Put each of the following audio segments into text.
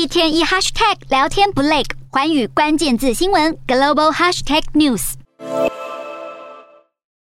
一天一 hashtag 聊天不累，寰宇关键字新闻 global hashtag news。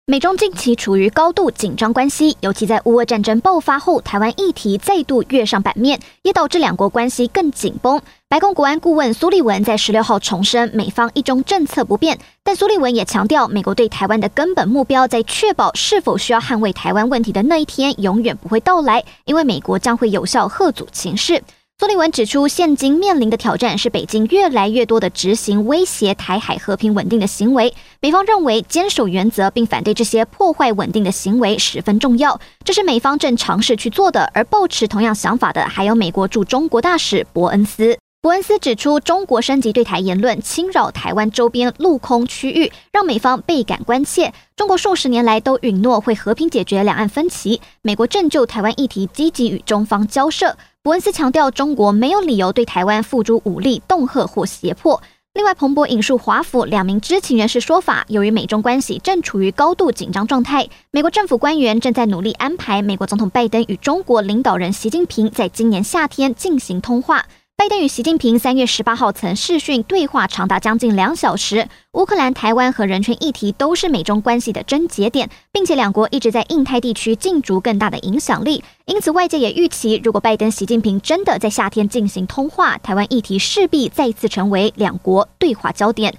美中近期处于高度紧张关系，尤其在乌俄战争爆发后，台湾议题再度跃上版面，也导致两国关系更紧绷。白宫国安顾问苏利文在十六号重申，美方一中政策不变，但苏利文也强调，美国对台湾的根本目标，在确保是否需要捍卫台湾问题的那一天，永远不会到来，因为美国将会有效吓阻情势。苏利文指出，现今面临的挑战是北京越来越多的执行威胁台海和平稳定的行为。美方认为坚守原则并反对这些破坏稳定的行为十分重要，这是美方正尝试去做的。而抱持同样想法的还有美国驻中国大使伯恩斯。伯恩斯指出，中国升级对台言论，侵扰台湾周边陆空区域，让美方倍感关切。中国数十年来都允诺会和平解决两岸分歧，美国正就台湾议题积极与中方交涉。伯恩斯强调，中国没有理由对台湾付诸武力恫吓或胁迫。另外，彭博引述华府两名知情人士说法，由于美中关系正处于高度紧张状态，美国政府官员正在努力安排美国总统拜登与中国领导人习近平在今年夏天进行通话。拜登与习近平三月十八号曾视讯对话，长达将近两小时。乌克兰、台湾和人权议题都是美中关系的症结点，并且两国一直在印太地区竞逐更大的影响力。因此，外界也预期，如果拜登、习近平真的在夏天进行通话，台湾议题势必再次成为两国对话焦点。